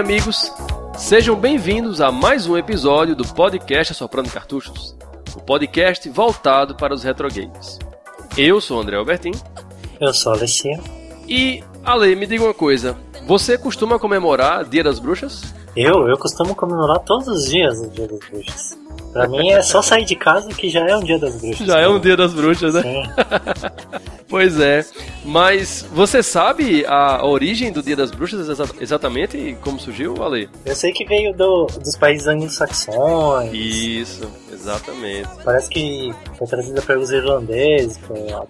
amigos. Sejam bem-vindos a mais um episódio do podcast Soprando Cartuchos, o podcast voltado para os retrogames. Eu sou o André Albertin. Eu sou a Alessia. E, Ale, me diga uma coisa. Você costuma comemorar Dia das Bruxas? Eu? Eu costumo comemorar todos os dias o Dia das Bruxas. Pra mim é só sair de casa que já é um dia das bruxas. Já é um dia das bruxas, né? Pois é. Mas você sabe a origem do Dia das Bruxas exa- exatamente como surgiu, Ale? Eu sei que veio do, dos países anglo-saxões. Isso, exatamente. Parece que foi trazida pelos irlandeses,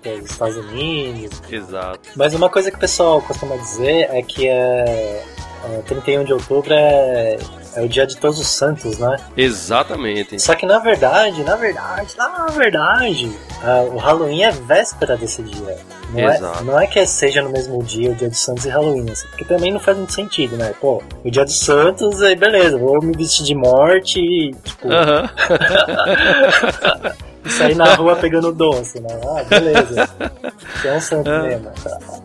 pelos Estados Unidos. Exato. Mas uma coisa que o pessoal costuma dizer é que é, é 31 de outubro é, é o dia de todos os santos, né? Exatamente. Só que na verdade, na verdade, na verdade, o Halloween é véspera desse dia. Não é, Exato. não é que seja no mesmo dia o dia dos santos e Halloween, assim, porque também não faz muito sentido, né? Pô, o dia dos santos, aí beleza, vou me vestir de morte e, tipo, Aham. sair na rua pegando doce, né? Ah, beleza. Que é um santo mesmo.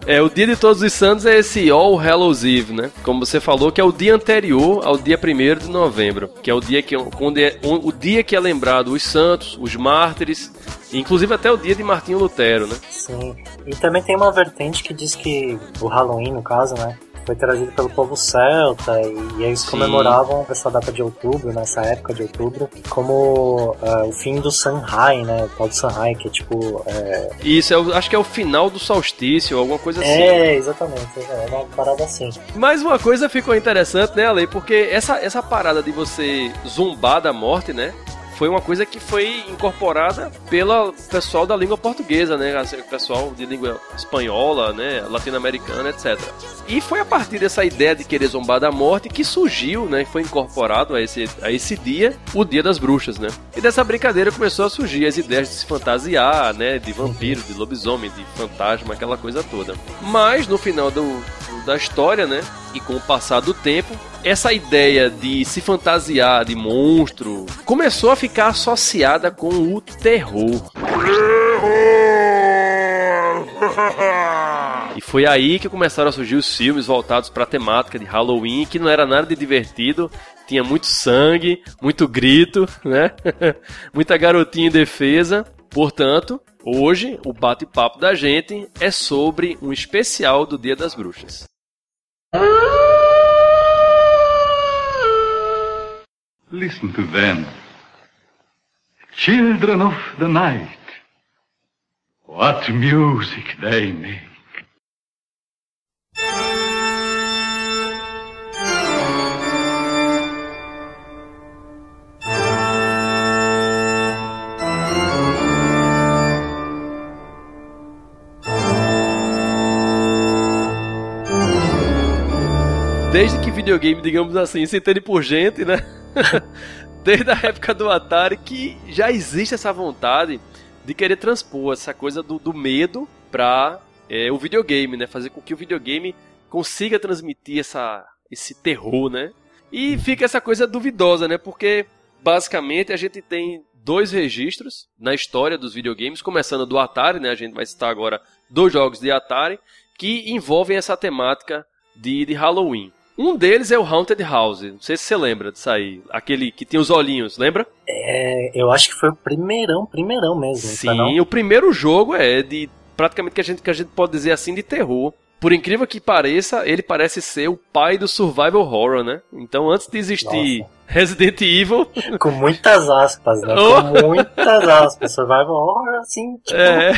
É, o dia de todos os santos é esse All Hallows Eve, né? Como você falou, que é o dia anterior ao dia 1 de novembro, que é o dia que, onde é, o dia que é lembrado os santos, os mártires, inclusive até o dia de Martinho Lutero, né? Sim. E também tem uma vertente que diz que o Halloween, no caso, né? Foi trazido pelo povo celta e, e eles Sim. comemoravam essa data de outubro, nessa época de outubro, como ah, o fim do Sanhai, né? O tal do Sanhai, que é tipo. É, E isso é, o- acho que é o final do solstício, alguma coisa assim. é exatamente, é uma parada assim. Mas uma coisa ficou interessante, né, Ale? Porque essa, essa parada de você zumbar da morte, né? Foi uma coisa que foi incorporada pelo pessoal da língua portuguesa, né? assim, O pessoal de língua espanhola, né? Latino-americana, etc. E foi a partir dessa ideia de querer zombar da morte que surgiu, né? Foi incorporado a esse, a esse dia, o Dia das Bruxas, né? E dessa brincadeira começou a surgir as ideias de se fantasiar, né? De vampiro, de lobisomem, de fantasma, aquela coisa toda. Mas no final do- da história, né? E com o passar do tempo, essa ideia de se fantasiar de monstro começou a ficar associada com o terror. E foi aí que começaram a surgir os filmes voltados para a temática de Halloween, que não era nada de divertido, tinha muito sangue, muito grito, né? Muita garotinha em defesa. Portanto, hoje o bate-papo da gente é sobre um especial do Dia das Bruxas. Listen to them. Children of the night. What music they make. Desde que videogame, digamos assim, se entende por gente, né? Desde a época do Atari que já existe essa vontade de querer transpor essa coisa do, do medo para o videogame, né? Fazer com que o videogame consiga transmitir essa, esse terror, né? E fica essa coisa duvidosa, né? Porque basicamente a gente tem dois registros na história dos videogames, começando do Atari, né? A gente vai citar agora dois jogos de Atari que envolvem essa temática de, de Halloween. Um deles é o Haunted House. Não sei se você lembra disso aí. Aquele que tem os olhinhos, lembra? É, eu acho que foi o primeirão, primeirão mesmo. não? Sim, o primeiro jogo é de praticamente que a gente que a gente pode dizer assim de terror. Por incrível que pareça, ele parece ser o pai do survival horror, né? Então, antes de existir Nossa. Resident Evil, Com muitas aspas, né? Oh. Com muitas aspas. Survival horror, assim, tipo, é.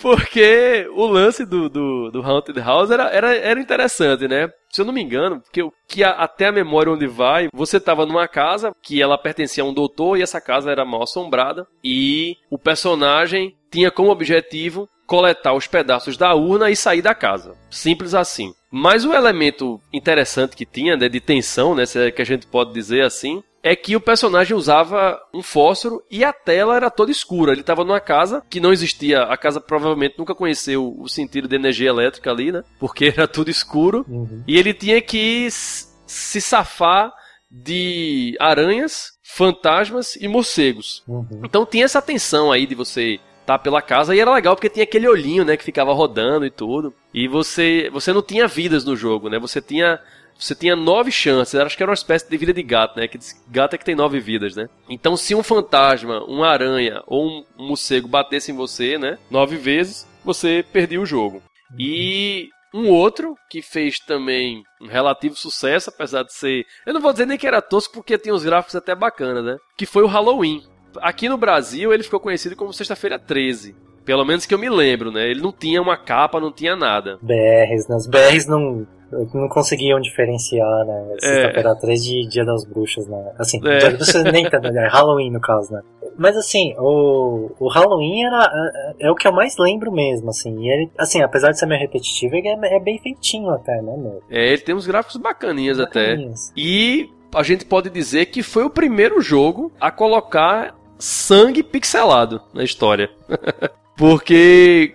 Porque o lance do, do, do Haunted House era, era, era interessante, né? Se eu não me engano, que, eu- que a- até a memória onde vai, você tava numa casa que ela pertencia a um doutor e essa casa era mal assombrada e o personagem tinha como objetivo coletar os pedaços da urna e sair da casa. Simples assim. Mas o elemento interessante que tinha, né, de tensão, né, é que a gente pode dizer assim, é que o personagem usava um fósforo e a tela era toda escura. Ele estava numa casa que não existia. A casa provavelmente nunca conheceu o sentido de energia elétrica ali, né? Porque era tudo escuro. Uhum. E ele tinha que se safar de aranhas, fantasmas e morcegos. Uhum. Então tinha essa tensão aí de você estar tá pela casa e era legal porque tinha aquele olhinho, né, que ficava rodando e tudo. E você você não tinha vidas no jogo, né? Você tinha você tinha nove chances, acho que era uma espécie de vida de gato, né? Que gato é que tem nove vidas, né? Então, se um fantasma, uma aranha ou um morcego batesse em você, né? Nove vezes, você perdia o jogo. E um outro que fez também um relativo sucesso, apesar de ser. Eu não vou dizer nem que era tosco, porque tinha uns gráficos até bacanas, né? Que foi o Halloween. Aqui no Brasil ele ficou conhecido como Sexta-feira 13. Pelo menos que eu me lembro, né? Ele não tinha uma capa, não tinha nada. BRs, né? Os BRs não, não conseguiam diferenciar, né? Sexta-feira 3 de Dia das Bruxas, né? Assim, É. Dia das Bruxas nem tá, né? Halloween no caso, né? Mas assim, o, o Halloween era, é, é o que eu mais lembro mesmo, assim. E ele, assim, apesar de ser meio repetitivo, ele é, é bem feitinho até, né, meu? É, ele tem uns gráficos bacaninhas até. Bacaninhas. E a gente pode dizer que foi o primeiro jogo a colocar sangue pixelado na história. Porque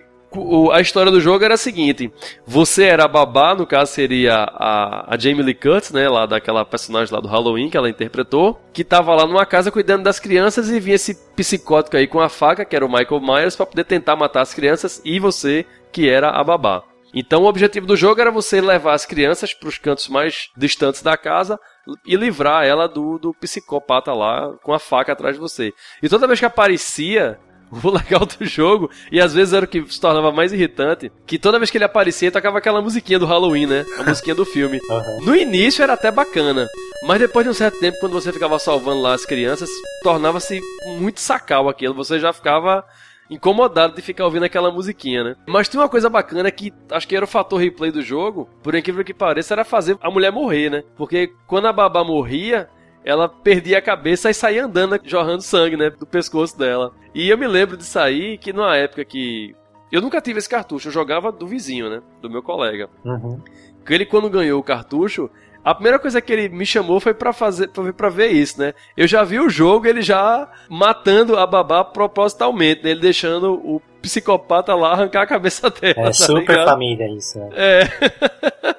a história do jogo era a seguinte: você era a babá, no caso seria a, a Jamie Lee Curtis, né, lá daquela personagem lá do Halloween que ela interpretou, que tava lá numa casa cuidando das crianças e vinha esse psicótico aí com a faca, que era o Michael Myers, para poder tentar matar as crianças e você, que era a babá. Então o objetivo do jogo era você levar as crianças para os cantos mais distantes da casa e livrar ela do, do psicopata lá com a faca atrás de você. E toda vez que aparecia, o legal do jogo, e às vezes era o que se tornava mais irritante, que toda vez que ele aparecia, tocava aquela musiquinha do Halloween, né? A musiquinha do filme. Aham. No início era até bacana, mas depois de um certo tempo, quando você ficava salvando lá as crianças, tornava-se muito sacal aquilo. Você já ficava incomodado de ficar ouvindo aquela musiquinha, né? Mas tem uma coisa bacana que acho que era o fator replay do jogo, por incrível que pareça, era fazer a mulher morrer, né? Porque quando a babá morria, ela perdia a cabeça e saía andando, né, jorrando sangue, né, do pescoço dela. E eu me lembro de sair que numa época que eu nunca tive esse cartucho, eu jogava do vizinho, né, do meu colega. Uhum. Que ele quando ganhou o cartucho, a primeira coisa que ele me chamou foi pra fazer pra, ver- isso, né? Eu já vi o jogo, ele já matando a babá propositalmente, né? Ele deixando o psicopata lá arrancar a cabeça dela. É tá super ligado? família isso, né? É.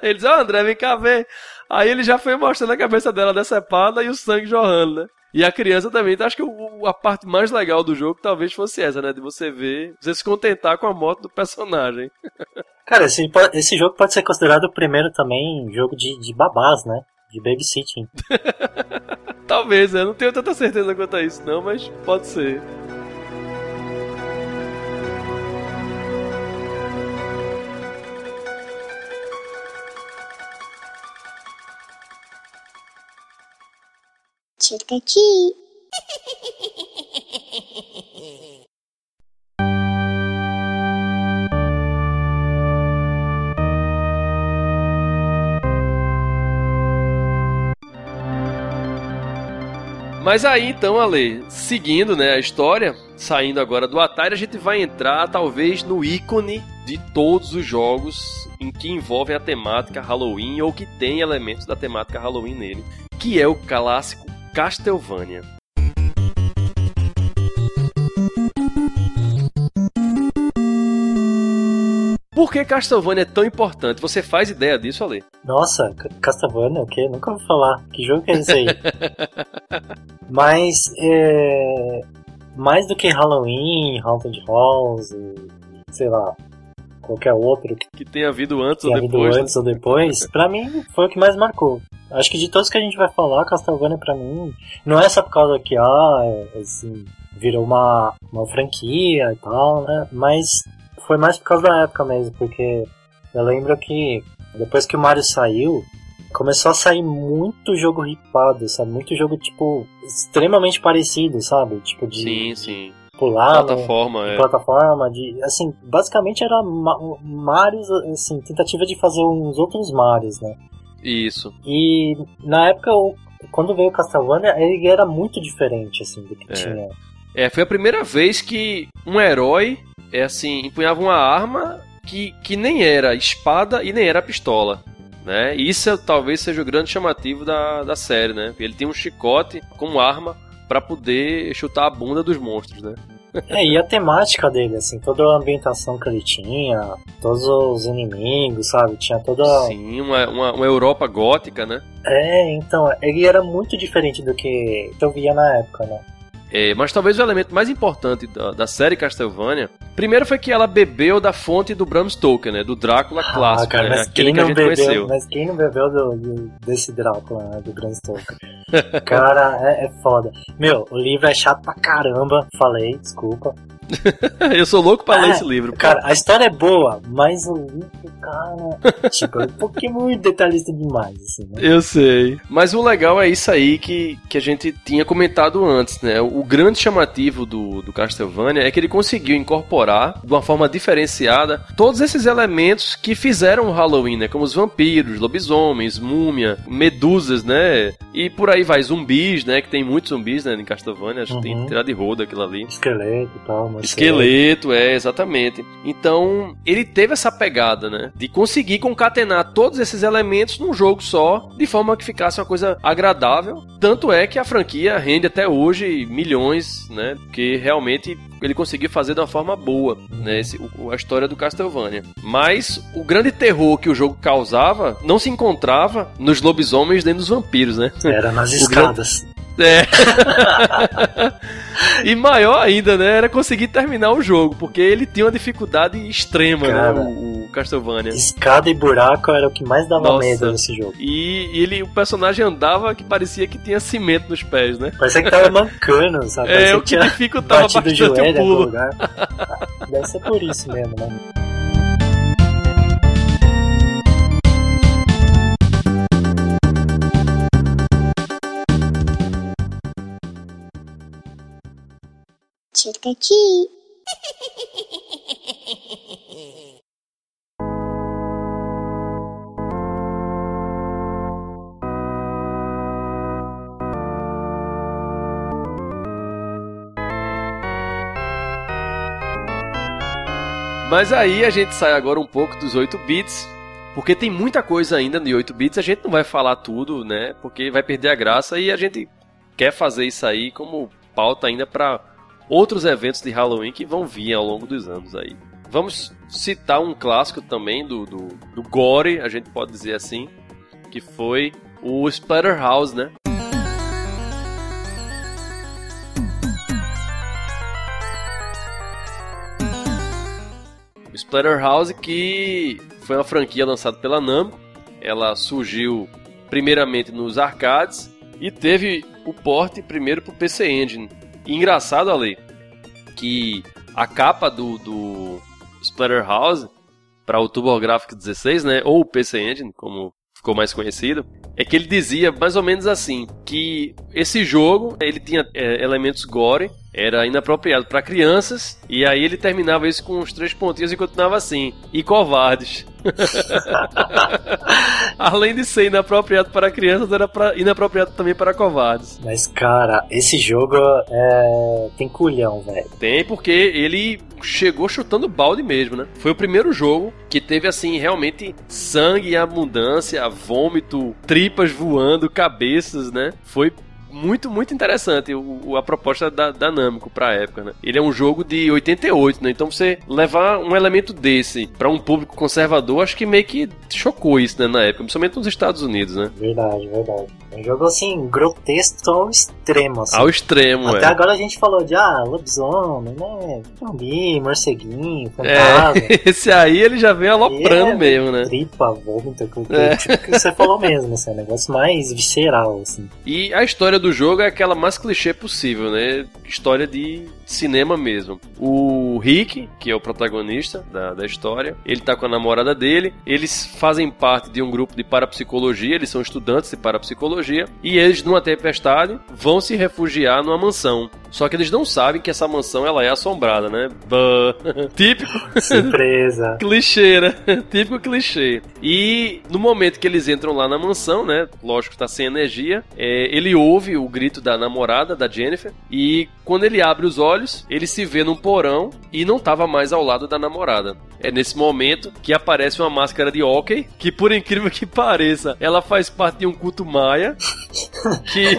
ele disse, ó André, vem cá ver. Aí ele já foi mostrando a cabeça dela decepada e o sangue jorrando, né? E a criança também. Então acho que o- a parte mais legal do jogo talvez fosse essa, né? De você ver, você se contentar com a morte do personagem. Cara, esse, esse jogo pode ser considerado o primeiro também jogo de, de babás, né? De babysitting. Talvez, eu não tenho tanta certeza quanto a isso, não, mas pode ser. Treat. Mas aí então, Ale, seguindo né, a história, saindo agora do Atari, a gente vai entrar talvez no ícone de todos os jogos em que envolvem a temática Halloween ou que tem elementos da temática Halloween nele, que é o clássico Castlevania. Por que Castlevania é tão importante? Você faz ideia disso, Ale? Nossa, Castlevania, o quê? Nunca ouvi falar. Que jogo que é esse aí? Mas, é... Mais do que Halloween, Haunted Halls, e, sei lá, qualquer outro que tem havido antes tenha ou havido depois? né? antes ou depois, pra mim foi o que mais marcou. Acho que de todos que a gente vai falar, Castlevania pra mim, não é só por causa que, ah, é, assim, virou uma, uma franquia e tal, né? Mas foi mais por causa da época mesmo, porque eu lembro que depois que o Mario saiu, começou a sair muito jogo ripado, sabe? Muito jogo, tipo, extremamente parecido, sabe? Tipo, de Sim, sim. pular Plataforma, de é. plataforma, de assim, basicamente era ma Marios, assim, tentativa de fazer uns outros Marios, né? Isso. E na época, quando veio o Castlevania, ele era muito diferente, assim, do que É. tinha. É, foi a primeira vez que um herói, é assim, empunhava uma arma que, que nem era espada e nem era pistola. né? E isso talvez seja o grande chamativo da, da série, né? Ele tem um chicote como arma para poder chutar a bunda dos monstros, né? É, e a temática dele, assim, toda a ambientação que ele tinha, todos os inimigos, sabe? Tinha toda. Sim, uma, uma, uma Europa gótica, né? É, então, ele era muito diferente do que eu via na época, né? É, mas talvez o elemento mais importante da, da, série Castlevania, primeiro foi que ela bebeu da fonte do Bram Stoker, né? Do Drácula ah, clássico, cara, né? Aquele que a gente bebeu, conheceu. Mas quem não bebeu do, do, desse Drácula, né? Do Bram Stoker? cara, é, é foda. Meu, o livro é chato pra caramba. Falei, desculpa. eu sou louco pra ler esse livro. Cara, a história é boa, mas o livro, cara. tipo, é um pouquinho muito detalhista demais, assim, né? Eu sei. Mas o legal é isso aí que, que a gente tinha comentado antes, né? O grande chamativo do, do Castlevania é que ele conseguiu incorporar, de uma forma diferenciada, todos esses elementos que fizeram o Halloween, né? Como os vampiros, lobisomens, múmia, medusas, né? E por aí vai, zumbis, né? Que tem muitos zumbis, né? Em Castlevania, acho que uhum. tem tirar de roda aquilo ali. Esqueleto e tal, Esqueleto, é, exatamente. Então, ele teve essa pegada, né? De conseguir concatenar todos esses elementos num jogo só, de forma que ficasse uma coisa agradável. Tanto é que a franquia rende até hoje milhões, né? Porque realmente ele conseguiu fazer de uma forma boa, né? Esse, o, a história do Castlevania. Mas o grande terror que o jogo causava não se encontrava nos lobisomens nem nos vampiros, né? Era nas escadas. É. e maior ainda, né? Era conseguir terminar o jogo, porque ele tinha uma dificuldade extrema, né, Cara, né? O, o, Castlevania. Escada e buraco era o que mais dava Nossa. medo nesse jogo. E ele, o personagem andava que parecia que tinha cimento nos pés, né? Parecia que tava mancando, sabe? É, o que dificultava bastante o pulo. Deve ser por isso mesmo, né? Chircachi. Mas aí a gente sai agora um pouco dos 8 bits, porque tem muita coisa ainda no 8 bits, a gente não vai falar tudo, né? Porque vai perder a graça e a gente quer fazer isso aí como pauta ainda para outros eventos de Halloween que vão vir ao longo dos anos aí. Vamos citar um clássico também do, do, do Gore, a gente pode dizer assim, que foi o Splatterhouse, né? O Splatterhouse que foi uma franquia lançada pela Namco, ela surgiu primeiramente nos arcades e teve o porte primeiro para o PC Engine engraçado, Ale, que a capa do, do Splatterhouse para o TurboGrafx 16, né, ou o PC Engine, como ficou mais conhecido, é que ele dizia mais ou menos assim, que esse jogo, ele tinha é, elementos gore, era inapropriado para crianças, e aí ele terminava isso com os três pontinhos e continuava assim, e covardes. Além de ser inapropriado para crianças, era pra, inapropriado também para covardes. Mas, cara, esse jogo é... tem culhão, velho. Tem, porque ele chegou chutando balde mesmo, né? Foi o primeiro jogo que teve, assim, realmente sangue em abundância, vômito, tripas voando, cabeças, né? Foi muito, muito interessante o, a proposta da, da Namco pra época, né? Ele é um jogo de 88, né? Então você levar um elemento desse para um público conservador, acho que meio que chocou isso, né, na época, principalmente nos Estados Unidos, né? Verdade, verdade. É um jogo assim, grotesco ao extremo, assim. Ao extremo, Até é. agora a gente falou de, ah, lobisomem, né? Zumbi, morceguinho, fantasma. É, esse aí ele já vem aloprando é, mesmo, né? Tripa, vômito, é. tipo que você falou mesmo, assim, é um negócio mais visceral, assim. E a história do jogo é aquela mais clichê possível, né? História de cinema mesmo. O Rick, que é o protagonista da, da história, ele tá com a namorada dele, eles fazem parte de um grupo de parapsicologia, eles são estudantes de parapsicologia, e eles, numa tempestade, vão se refugiar numa mansão. Só que eles não sabem que essa mansão ela é assombrada, né? Típico. Surpresa. clichê, né? Típico clichê. E no momento que eles entram lá na mansão, né? Lógico que tá sem energia, é, ele ouve o grito da namorada, da Jennifer, e quando ele abre os olhos, ele se vê num porão e não tava mais ao lado da namorada. É nesse momento que aparece uma máscara de hockey, que por incrível que pareça, ela faz parte de um culto maia. Que.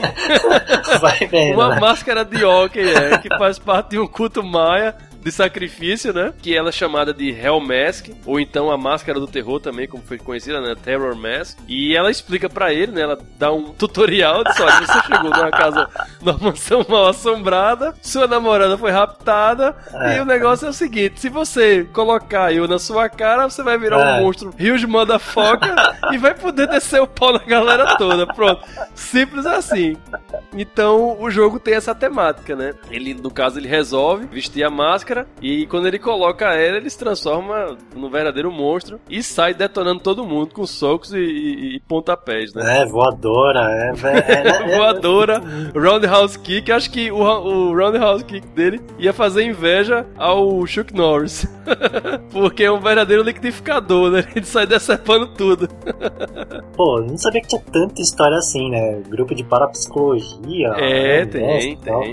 Vai vendo, uma né? máscara de hockey, é, que faz parte de um culto maia de sacrifício, né? Que ela é chamada de Hell Mask, ou então a Máscara do Terror também, como foi conhecida, né? Terror Mask. E ela explica pra ele, né? Ela dá um tutorial de olha, você chegou numa casa, numa mansão mal assombrada, sua namorada foi raptada, É. e o negócio é o seguinte, se você colocar eu na sua cara, você vai virar É. um monstro huge motherfucker e vai poder descer o pau na galera toda. Pronto. Simples assim. Então o jogo tem essa temática, né? Ele, no caso, ele resolve vestir a máscara e quando ele coloca ela, ele se transforma num verdadeiro monstro e sai detonando todo mundo com socos e, e- e pontapés, né? É, voadora, é, é, é, Voadora, Roundhouse Kick. Acho que o, o Roundhouse Kick dele ia fazer inveja ao Chuck Norris. Porque é um verdadeiro liquidificador, né? Ele sai decepando tudo. Pô, não sabia que tinha tanta história assim, né? Grupo de parapsicologia. É, né, tem, e tal.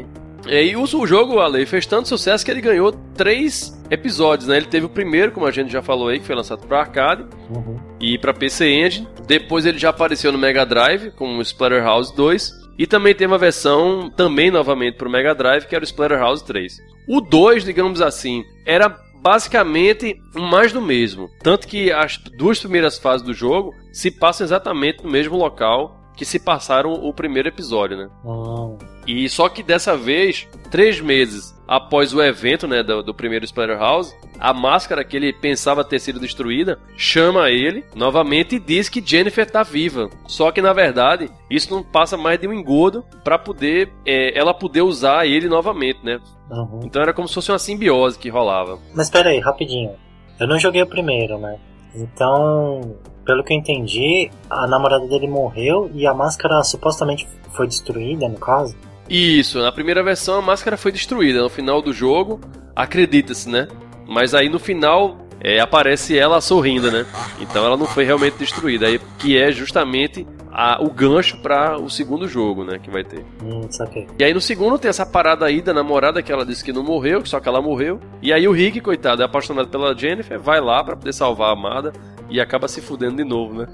É, E o, o jogo, Ale, fez tanto sucesso que ele ganhou três episódios, né? Ele teve o primeiro, como a gente já falou aí, que foi lançado para arcade Uhum. e para PC Engine. Depois ele já apareceu no Mega Drive com o Splatterhouse 2 e também tem uma versão também novamente para o Mega Drive que era o Splatterhouse 3. O 2, digamos assim, era basicamente mais do mesmo, tanto que as duas primeiras fases do jogo se passam exatamente no mesmo local que se passaram o primeiro episódio, né? Hum, E só que dessa vez, três meses após o evento né, do, do primeiro Splatterhouse, a máscara que ele pensava ter sido destruída chama ele novamente e diz que Jennifer tá viva. Só que na verdade isso não passa mais de um engodo para poder é, ela poder usar ele novamente, né? uhum. Então era como se fosse uma simbiose que rolava. Mas pera aí, rapidinho. Eu não joguei o primeiro, né? Então, pelo que eu entendi, a namorada dele morreu e a máscara supostamente foi destruída, no caso. Isso, na primeira versão a máscara foi destruída. No final do jogo, acredita-se, né? Mas aí no final é, aparece ela sorrindo, né? Então ela não foi realmente destruída. Aí, que é justamente a- o gancho para o segundo jogo, né? Que vai ter. Hum, saquei. E aí no segundo tem essa parada aí da namorada que ela disse que não morreu, só que ela morreu. E aí o Rick, coitado, é apaixonado pela Jennifer, vai lá pra poder salvar a amada e acaba se fudendo de novo, né?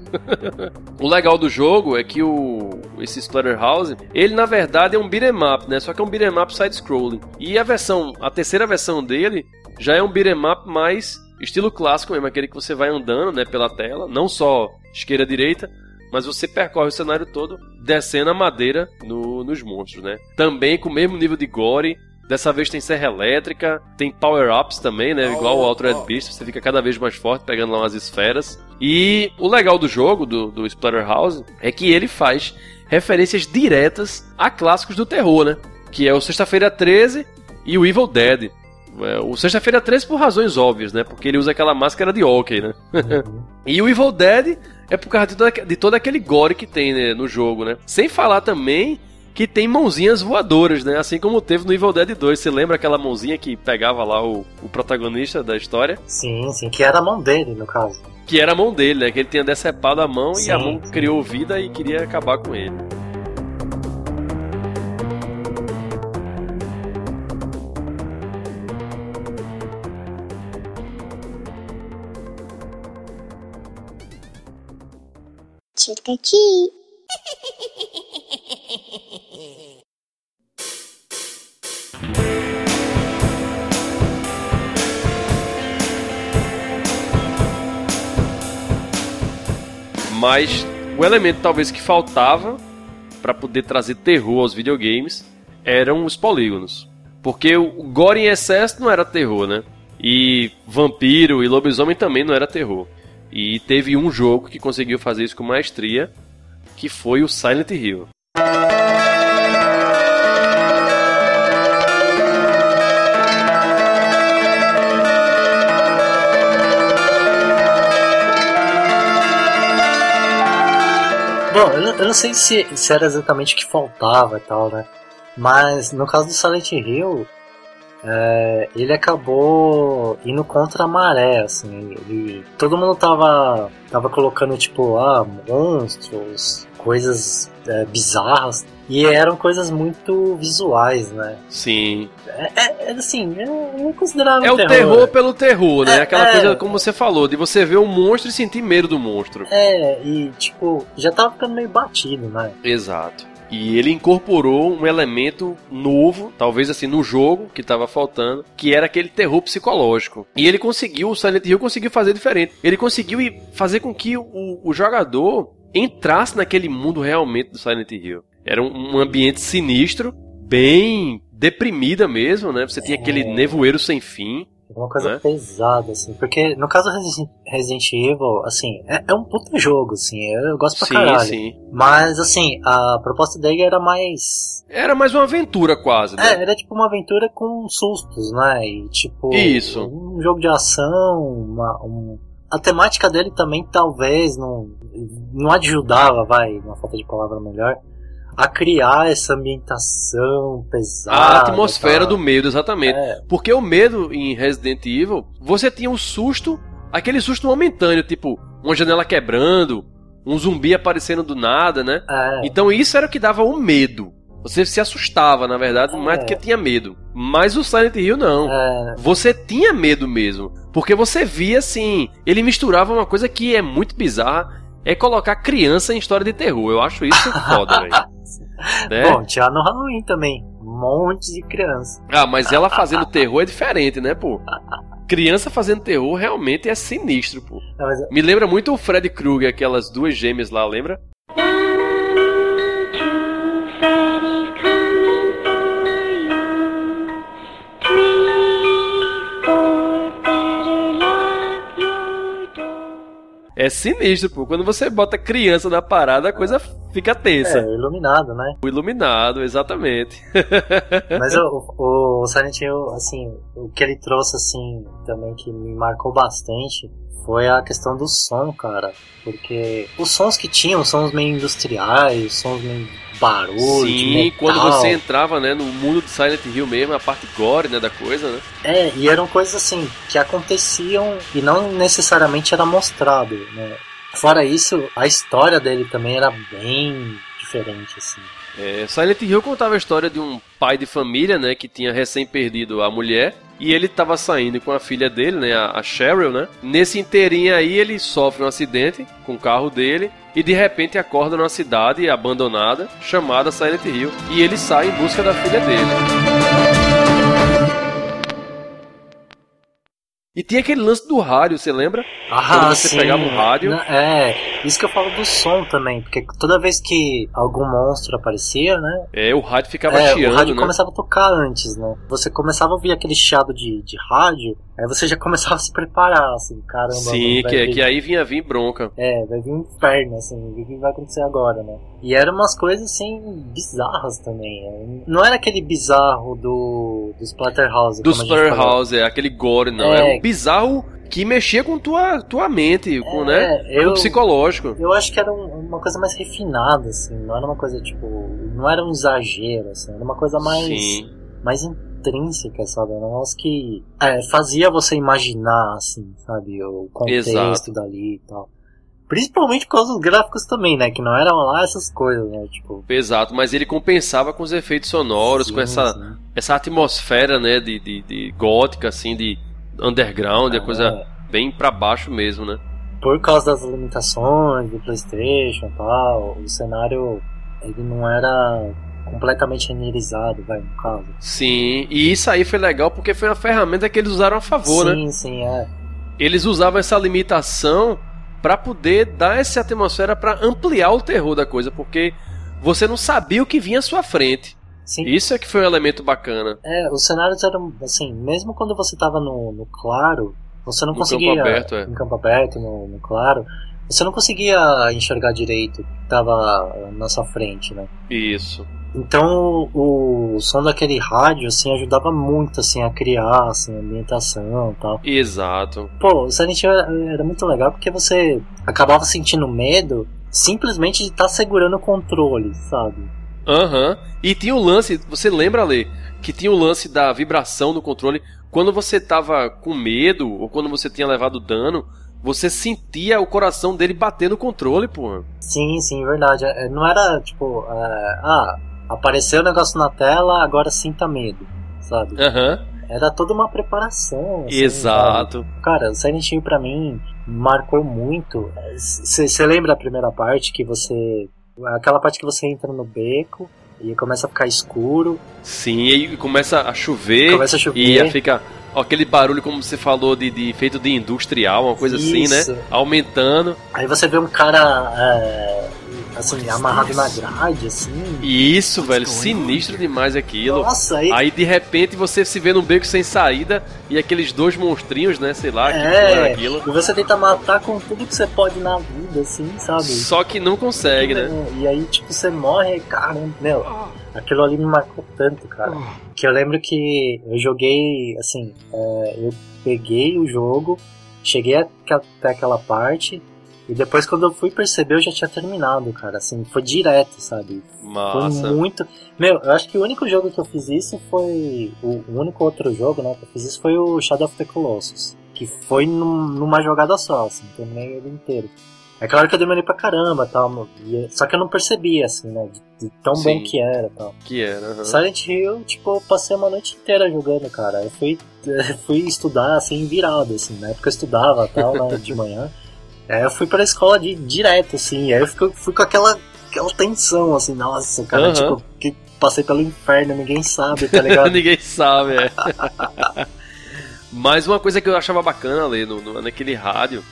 o legal do jogo é que o esse Splatterhouse, ele na verdade é um beat'em up, né? Só que é um beat'em up side scrolling. E a versão, a terceira versão dele já é um beat'em up mais estilo clássico mesmo, aquele que você vai andando, né, pela tela, não só esquerda direita, mas você percorre o cenário todo descendo a madeira no- nos monstros, né? Também com o mesmo nível de gore. Dessa vez tem serra elétrica, tem power-ups também, né? Igual o Altered Beast, você fica cada vez mais forte pegando lá umas esferas. E o legal do jogo, do, do Splatterhouse, é que ele faz referências diretas a clássicos do terror, né? Que é o Sexta-feira 13 e o Evil Dead. É, O Sexta-feira 13 por razões óbvias, né? Porque ele usa aquela máscara de hockey, né? Uhum. E o Evil Dead é por causa de todo, de todo aquele gore que tem né, no jogo, né? Sem falar também que tem mãozinhas voadoras, né? Assim como teve no Evil Dead 2. Você lembra aquela mãozinha que pegava lá o, o protagonista da história? Sim, sim, que era a mão dele, no caso. Que era a mão dele, né? Que ele tinha decepado a mão e a Sim, mão sim. criou vida e queria acabar com ele. Chutaki. Mas o elemento talvez que faltava para poder trazer terror aos videogames eram os polígonos. Porque o gore em excesso não era terror, né? E vampiro e lobisomem também não era terror. E teve um jogo que conseguiu fazer isso com maestria, que foi o Silent Hill. Bom, eu não, eu não sei se, se era exatamente o que faltava e tal, né? Mas no caso do Silent Hill, é, ele acabou indo contra a maré, assim. Ele, todo mundo tava, tava colocando, tipo, ah, monstros, coisas é, bizarras. E eram coisas muito visuais, né? Sim. É, é, é assim, eu, eu considerava É o terror pelo terror, né? É, Aquela é. coisa, como você falou, de você ver um monstro e sentir medo do monstro. É, e tipo, já tava ficando meio batido, né? Exato. E ele incorporou um elemento novo, talvez assim, no jogo que estava faltando, que era aquele terror psicológico. E ele conseguiu, o Silent Hill conseguiu fazer diferente. Ele conseguiu fazer com que o, o jogador entrasse naquele mundo realmente do Silent Hill. Era um, um ambiente sinistro, bem deprimida mesmo, né? Você tinha aquele nevoeiro sem fim. Uma coisa Né? pesada, assim. Porque no caso do Resi- Resident Evil, assim, é, é um puta jogo, assim. Eu gosto pra Sim, caralho. sim. Mas, assim, a proposta dele era mais. Era mais uma aventura quase, né? É, era tipo uma aventura com sustos, né? E tipo. Isso. Um jogo de ação, uma. um- A temática dele também talvez não, não ajudava, vai, uma falta de palavra melhor, a criar essa ambientação pesada. A atmosfera tal. do medo, exatamente. É, Porque o medo em Resident Evil, você tinha um susto, aquele susto momentâneo, tipo, uma janela quebrando, um zumbi aparecendo do nada, né? é, Então isso era o que dava o medo. Você se assustava, na verdade, mais do que tinha medo. Mas o Silent Hill não. é, Você tinha medo mesmo. Porque você via assim. Ele misturava uma coisa que é muito bizarra. É colocar criança em história de terror. Eu acho isso foda, velho. Né? Bom, tinha no Halloween também. Um monte de criança. Ah, mas ela fazendo terror é diferente, né, pô? Criança fazendo terror realmente é sinistro, pô. Não, mas- Me lembra muito o Fred Krueger, aquelas duas gêmeas lá, lembra? É sinistro, pô. Quando você bota criança na parada, a coisa fica tensa. É, iluminado, né? O iluminado, exatamente. Mas o, o, o Silent Hill, assim, o que ele trouxe, assim, também que me marcou bastante foi a questão do som, cara. Porque os sons que tinham, sons meio industriais, sons meio barulho, Sim, metal. quando você entrava, né, no mundo de Silent Hill mesmo, a parte gore, né, da coisa, né? É, e eram coisas assim que aconteciam e não necessariamente era mostrado, né? Fora isso, a história dele também era bem diferente, assim. É, Silent Hill contava a história de um pai de família, né, que tinha recém perdido a mulher e ele estava saindo com a filha dele, né, a Cheryl, né. Nesse inteirinho aí ele sofre um acidente com o carro dele e de repente acorda numa cidade abandonada chamada Silent Hill e ele sai em busca da filha dele. E tinha aquele lance do rádio, você lembra? Quando você pegava o rádio. É, isso que eu falo do som também, porque toda vez que algum monstro aparecia, né? É, o rádio ficava é, chiando, o rádio né? começava a tocar antes, né? Você começava a ouvir aquele chiado de, de rádio, aí você já começava a se preparar, assim, caramba. Sim, vai que, vir- que aí vinha vir bronca. É, vai vir um inferno, assim, o que vai acontecer agora, né? E eram umas coisas, assim, bizarras também. é. Não era aquele bizarro do, do Splatterhouse. Do. Splatterhouse, é aquele gore, não. É. Era um bizarro que mexia com tua, tua mente, com, É, né? Com eu- o psicológico. Eu acho que era um- uma coisa mais refinada, assim, não era uma coisa, tipo, não era um exagero, assim, era uma coisa mais, Sim. mais intrínseca, sabe? Um negócio que é, fazia você imaginar, assim, sabe? O contexto Exato. dali e tal. Principalmente por causa dos gráficos também, né? Que não eram lá essas coisas, né? Tipo. Exato, mas ele compensava com os efeitos sonoros, com sim, essa, sim. essa atmosfera, né, de, de, de gótica, assim, de underground, a coisa É, bem pra baixo mesmo, né? por causa das limitações do PlayStation e tal, o cenário ele não era completamente renderizado, vai, no caso. Sim, e isso aí foi legal porque foi uma ferramenta que eles usaram a favor, né? sim, sim, é. Eles usavam essa limitação pra poder dar essa atmosfera pra ampliar o terror da coisa, porque você não sabia o que vinha à sua frente. Sim, Isso é que foi um elemento bacana. É, os cenários eram assim, mesmo quando você tava no, no claro, você não No conseguia. campo aberto, é. Em campo aberto, no, no claro, você não conseguia enxergar direito o que tava na sua frente, né? Isso. Então o, o som daquele rádio, assim, ajudava muito, assim, a criar, assim, a ambientação e tal. Exato. Pô, o Silent era, era muito legal porque você acabava sentindo medo simplesmente de estar segurando o controle, sabe? Aham. E tinha o lance, você lembra, Lê, que tinha o lance da vibração do controle. Quando você tava com medo, ou quando você tinha levado dano, você sentia o coração dele bater no controle, pô. Sim, sim, verdade. É, Não era tipo, é, ah, apareceu o negócio na tela, agora sinta medo, sabe? Aham. Era toda uma preparação. assim, Exato. sabe? Cara, o Silent Hill pra mim marcou muito. Você lembra a primeira parte que você. Aquela parte que você entra no beco e começa a ficar escuro, Sim, e aí começa a chover. começa a chover. E fica aquele barulho, como você falou, de, de feito de industrial, uma coisa assim, Isso. né? Aumentando. Aí você vê um cara é, assim, amarrado na grade, assim. E isso, velho, sinistro demais aquilo. Nossa, aí. Aí de repente você se vê num beco sem saída e aqueles dois monstrinhos, né? Sei lá, que é, era aquilo. e você tenta matar com tudo que você pode na vida, assim, sabe? Só que não consegue, né? É, E aí, tipo, você morre, caramba, meu, aquilo ali me marcou tanto, cara. Que eu lembro que eu joguei, assim, é, eu peguei o jogo, cheguei até aquela parte, e depois quando eu fui perceber eu já tinha terminado, cara, assim, foi direto, sabe? Massa. Foi muito. Meu, eu acho que o único jogo que eu fiz isso foi. O único outro jogo, né, que eu fiz isso foi o Shadow of the Colossus. Que foi num- numa jogada só, assim, terminei ele inteiro. É claro que eu demorei pra caramba tal, e- só que eu não percebia, assim, né, de, de tão Sim. bom que era tal. Que era. aham. Silent Hill, tipo, eu passei uma noite inteira jogando, cara. Eu fui, fui estudar, assim, virado, assim, na época eu estudava tal, né, de manhã. Aí eu fui pra escola de, direto, assim, aí eu fico- fui com aquela, aquela tensão, assim, nossa, cara, Aham. tipo, que passei pelo inferno, ninguém sabe, tá ligado? Ninguém sabe, é. Mas uma coisa que eu achava bacana ali no, no- naquele rádio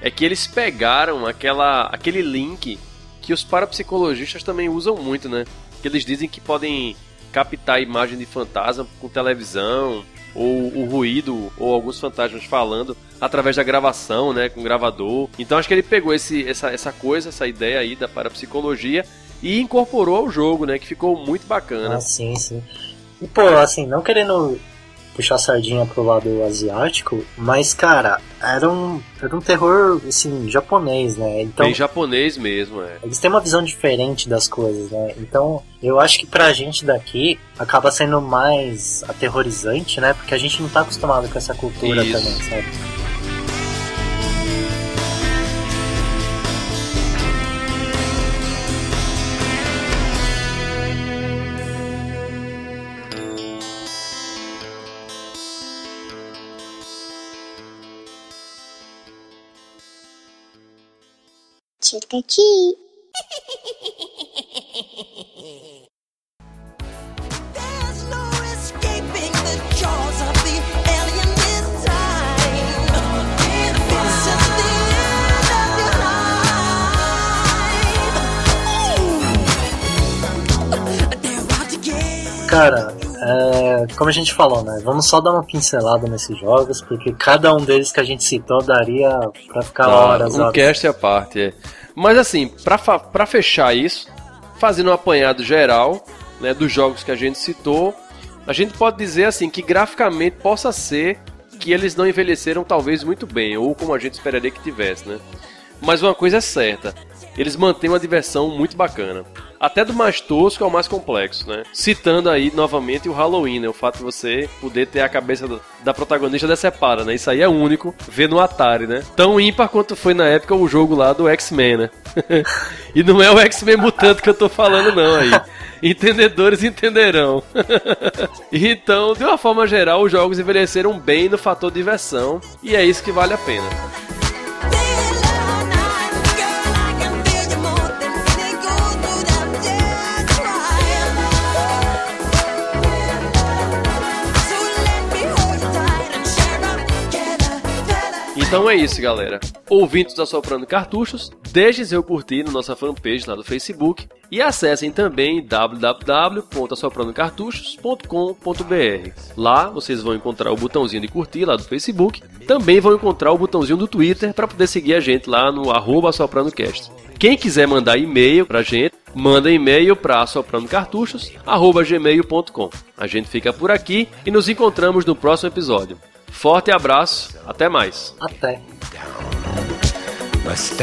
é que eles pegaram aquela, aquele link que os parapsicologistas também usam muito, né? Que eles dizem que podem captar a imagem de fantasma com televisão, ou o ruído, ou alguns fantasmas falando através da gravação, né? Com gravador. Então acho que ele pegou esse, essa, essa coisa, essa ideia aí da parapsicologia e incorporou ao jogo, né? Que ficou muito bacana. Ah, sim, sim. E, pô, assim, não querendo puxar a sardinha pro lado asiático, mas, cara, era um, era um terror, assim, japonês, né? Então, Bem japonês mesmo, é. Eles têm uma visão diferente das coisas, né? Então, eu acho que pra gente daqui acaba sendo mais aterrorizante, né? Porque a gente não tá acostumado com essa cultura Isso. também, sabe? Get. Cara, é, como a gente falou, né? Vamos só dar uma pincelada nesses jogos, porque cada um deles que a gente citou daria pra ficar Tá, horas, um horas. cast à parte, é. Mas assim, pra fechar isso, fazendo um apanhado geral né, dos jogos que a gente citou, a gente pode dizer assim que graficamente possa ser que eles não envelheceram talvez muito bem, ou como a gente esperaria que tivesse, né? Mas uma coisa é certa, eles mantêm uma diversão muito bacana. Até do mais tosco ao mais complexo, né? Citando aí novamente o Halloween, né? O fato de você poder ter a cabeça do- da protagonista decepada, né? Isso aí é único, ver no Atari, né? Tão ímpar quanto foi na época o jogo lá do X-Men, né? e não é o X-Men mutante que eu tô falando não aí. Entendedores entenderão. então, de uma forma geral, os jogos envelheceram bem no fator diversão, e é isso que vale a pena. Então é isso, galera. Ouvintes da Soprando Cartuchos, deixem seu curtir na nossa fanpage lá do Facebook e acessem também www.assoprandocartuchos.com.br. Lá vocês vão encontrar o botãozinho de curtir lá do Facebook, também vão encontrar o botãozinho do Twitter para poder seguir a gente lá no arroba. Quem quiser mandar e-mail pra gente, manda e-mail para assoprandocartuchos@gmail.com. A gente fica por aqui e nos encontramos no próximo episódio. Forte abraço, até mais. Até. must